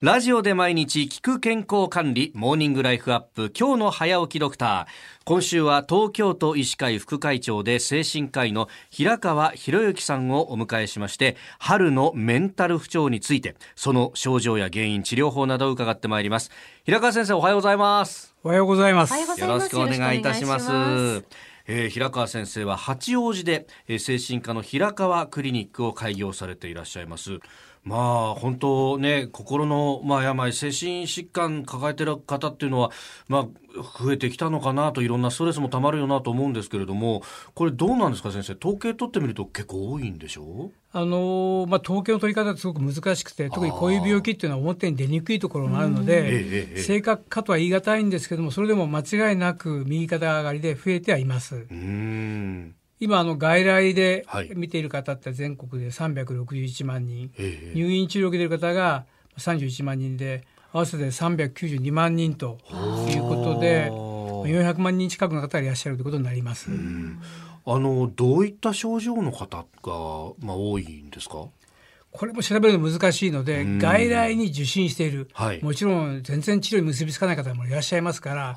ラジオで毎日聞く健康管理モーニングライフアップ今日の早起きドクター。今週は東京都医師会副会長で精神科医の平川博之さんをお迎えしまして春のメンタル不調についてその症状や原因治療法などを伺ってまいります。平川先生おはようございます。おはようございます。よろしくお願いいたしますえー、平川先生は八王子で、えー、精神科の平川クリニックを開業されていらっしゃいます。まあ本当ね心のまあ病精神疾患抱えてる方っていうのはまあ増えてきたのかなといろんなストレスもたまるよなと思うんですけれどもこれどうなんですか先生？統計取ってみると結構多いんでしょう？あのまあ、統計の取り方ってすごく難しくて特にこういう病気っていうのは表に出にくいところがあるので、正確かとは言い難いんですけどもそれでも間違いなく右肩上がりで増えてはいます。うん。今あの外来で見ている方って全国で361万人、はい、入院治療を受けている方が31万人で合わせて392万人ということで400万人近くの方がいらっしゃるということになります。あのどういった症状の方が、まあ、多いんですか？これも調べるの難しいので、外来に受診している、はい、もちろん全然治療に結びつかない方もいらっしゃいますから、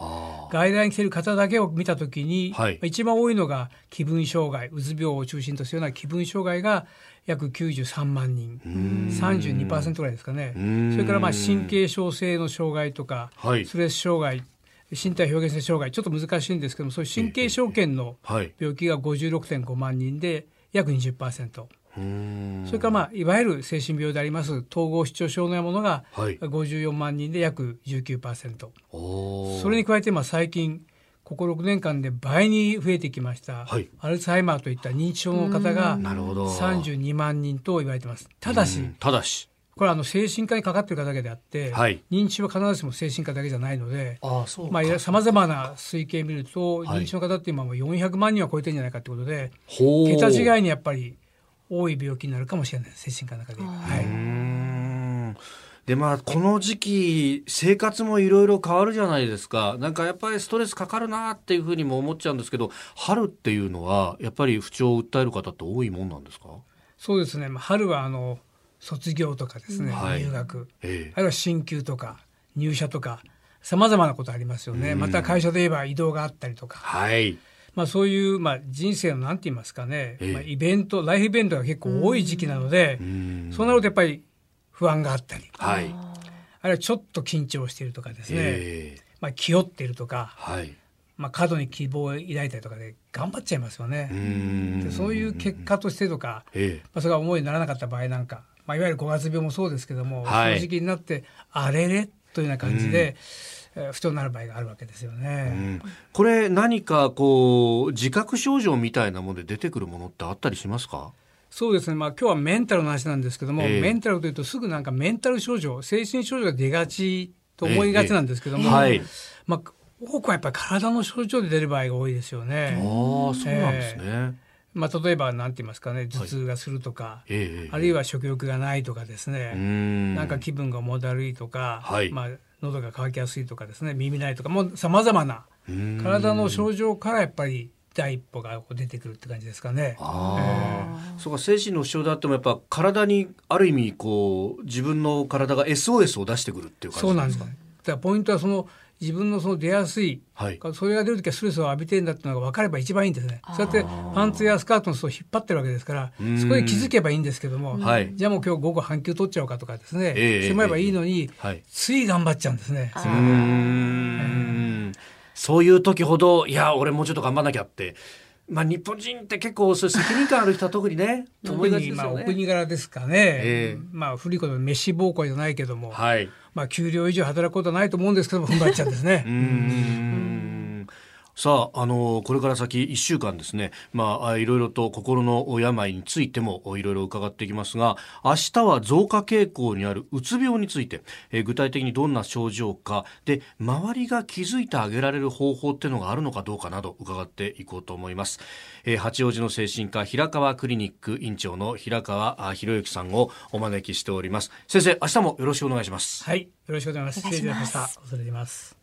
外来に来ている方だけを見たときに、はい、一番多いのが気分障害、うつ病を中心とするような気分障害が約93万人、32%ぐらいですかね。それからまあ神経症性の障害とか、はい、ストレス障害、身体表現性障害、ちょっと難しいんですけども、そういう神経症圏の病気が56.5万人で約20%。それから、まあ、いわゆる精神病であります統合失調症のようなものが54万人で約19%、はい、それに加えて、まあ、最近ここ6年間で倍に増えてきました、はい、アルツハイマーといった認知症の方が32万人と言われてます。ただしただし。これはあの精神科にかかっている方だけであって、はい、認知症は必ずしも精神科だけじゃないのでさまざ、まな推計を見ると、認知症の方って今も400万人は超えてるんじゃないかということで桁違いにやっぱり多い病気になるかもしれない。精神科の中で。はい。でまあこの時期生活もいろいろ変わるじゃないですか。なんかやっぱりストレスかかるなっていうふうにも思っちゃうんですけど春っていうのはやっぱり不調を訴える方って多いもんなんですか？そうですね。春はあの卒業とかですね、はい、入学、ええ、あるいは進級とか入社とかさまざまなことありますよね。また会社で言えば移動があったりとか。はいまあ、そういう、まあ、人生のなんて言いますかね、えまあ、イベントライフイベントが結構多い時期なのでそうなるとやっぱり不安があったり、はい、あるいはちょっと緊張しているとかですね、えー、まあ、気負っているとか、はい。まあ、過度に希望を抱いたりとかで頑張っちゃいますよね。でそういう結果としてとか、えー、まあ、それが思いにならなかった場合なんか、まあ、いわゆる五月病もそうですけども、はい、正直になってあれれというような感じで。不調になる場合があるわけですよね、うん、これ何かこう自覚症状みたいなもので出てくるものってあったりしますか？そうですね、まあ今日はメンタルの話なんですけども、えー、メンタルというとすぐなんかメンタル症状精神症状が出がちと思いがちなんですけども、えーはい、まあ、多くはやっぱり体の症状で出る場合が多いですよね。あそうなんですね、えーまあ、例えばなんて言いますかね頭痛がするとか、はい、あるいは食欲がないとかですね、なんか気分がもだるいとか、はい、まあ、喉が渇きやすいとかですね耳ないとかもうさまざまな体の症状からやっぱり第一歩が出てくるって感じですかね。あえー、そうか精神の不調であってもやっぱ体にある意味こう自分の体が SOS を出してくるっていう感じですか、ね、だからポイントはその自分のその出やすい、はい、それが出る時はストレスを浴びてるんだっていうのが分かれば一番いいんですね。そうやってパンツやスカートの裾を引っ張ってるわけですからそこで気づけばいいんですけども、はい、じゃあもう今日午後半休取っちゃおうかとかですね、えー、してもらえばいいのに、はい、つい頑張っちゃうんですね。そういう時ほどいや俺もうちょっと頑張んなきゃってまあ、日本人って結構そう責任感ある人は特にね 特にまあお国柄ですかね、えー、まあ古いこと飯奉公じゃないけども、はい、まあ給料以上働くことはないと思うんですけども踏ん張っちゃうんですね。うんさあ、あの、これから先1週間ですね、まあ、いろいろと心の病についてもいろいろ伺っていきますが、明日は増加傾向にあるうつ病について、え具体的にどんな症状か、で、周りが気づいてあげられる方法っていうのがあるのかどうかなど伺っていこうと思います。えー、八王子の精神科平川クリニック院長の平川博之さんをお招きしております。先生、明日もよろしくお願いします。はい、よろしくお願いします。失礼しました。恐れ入ります。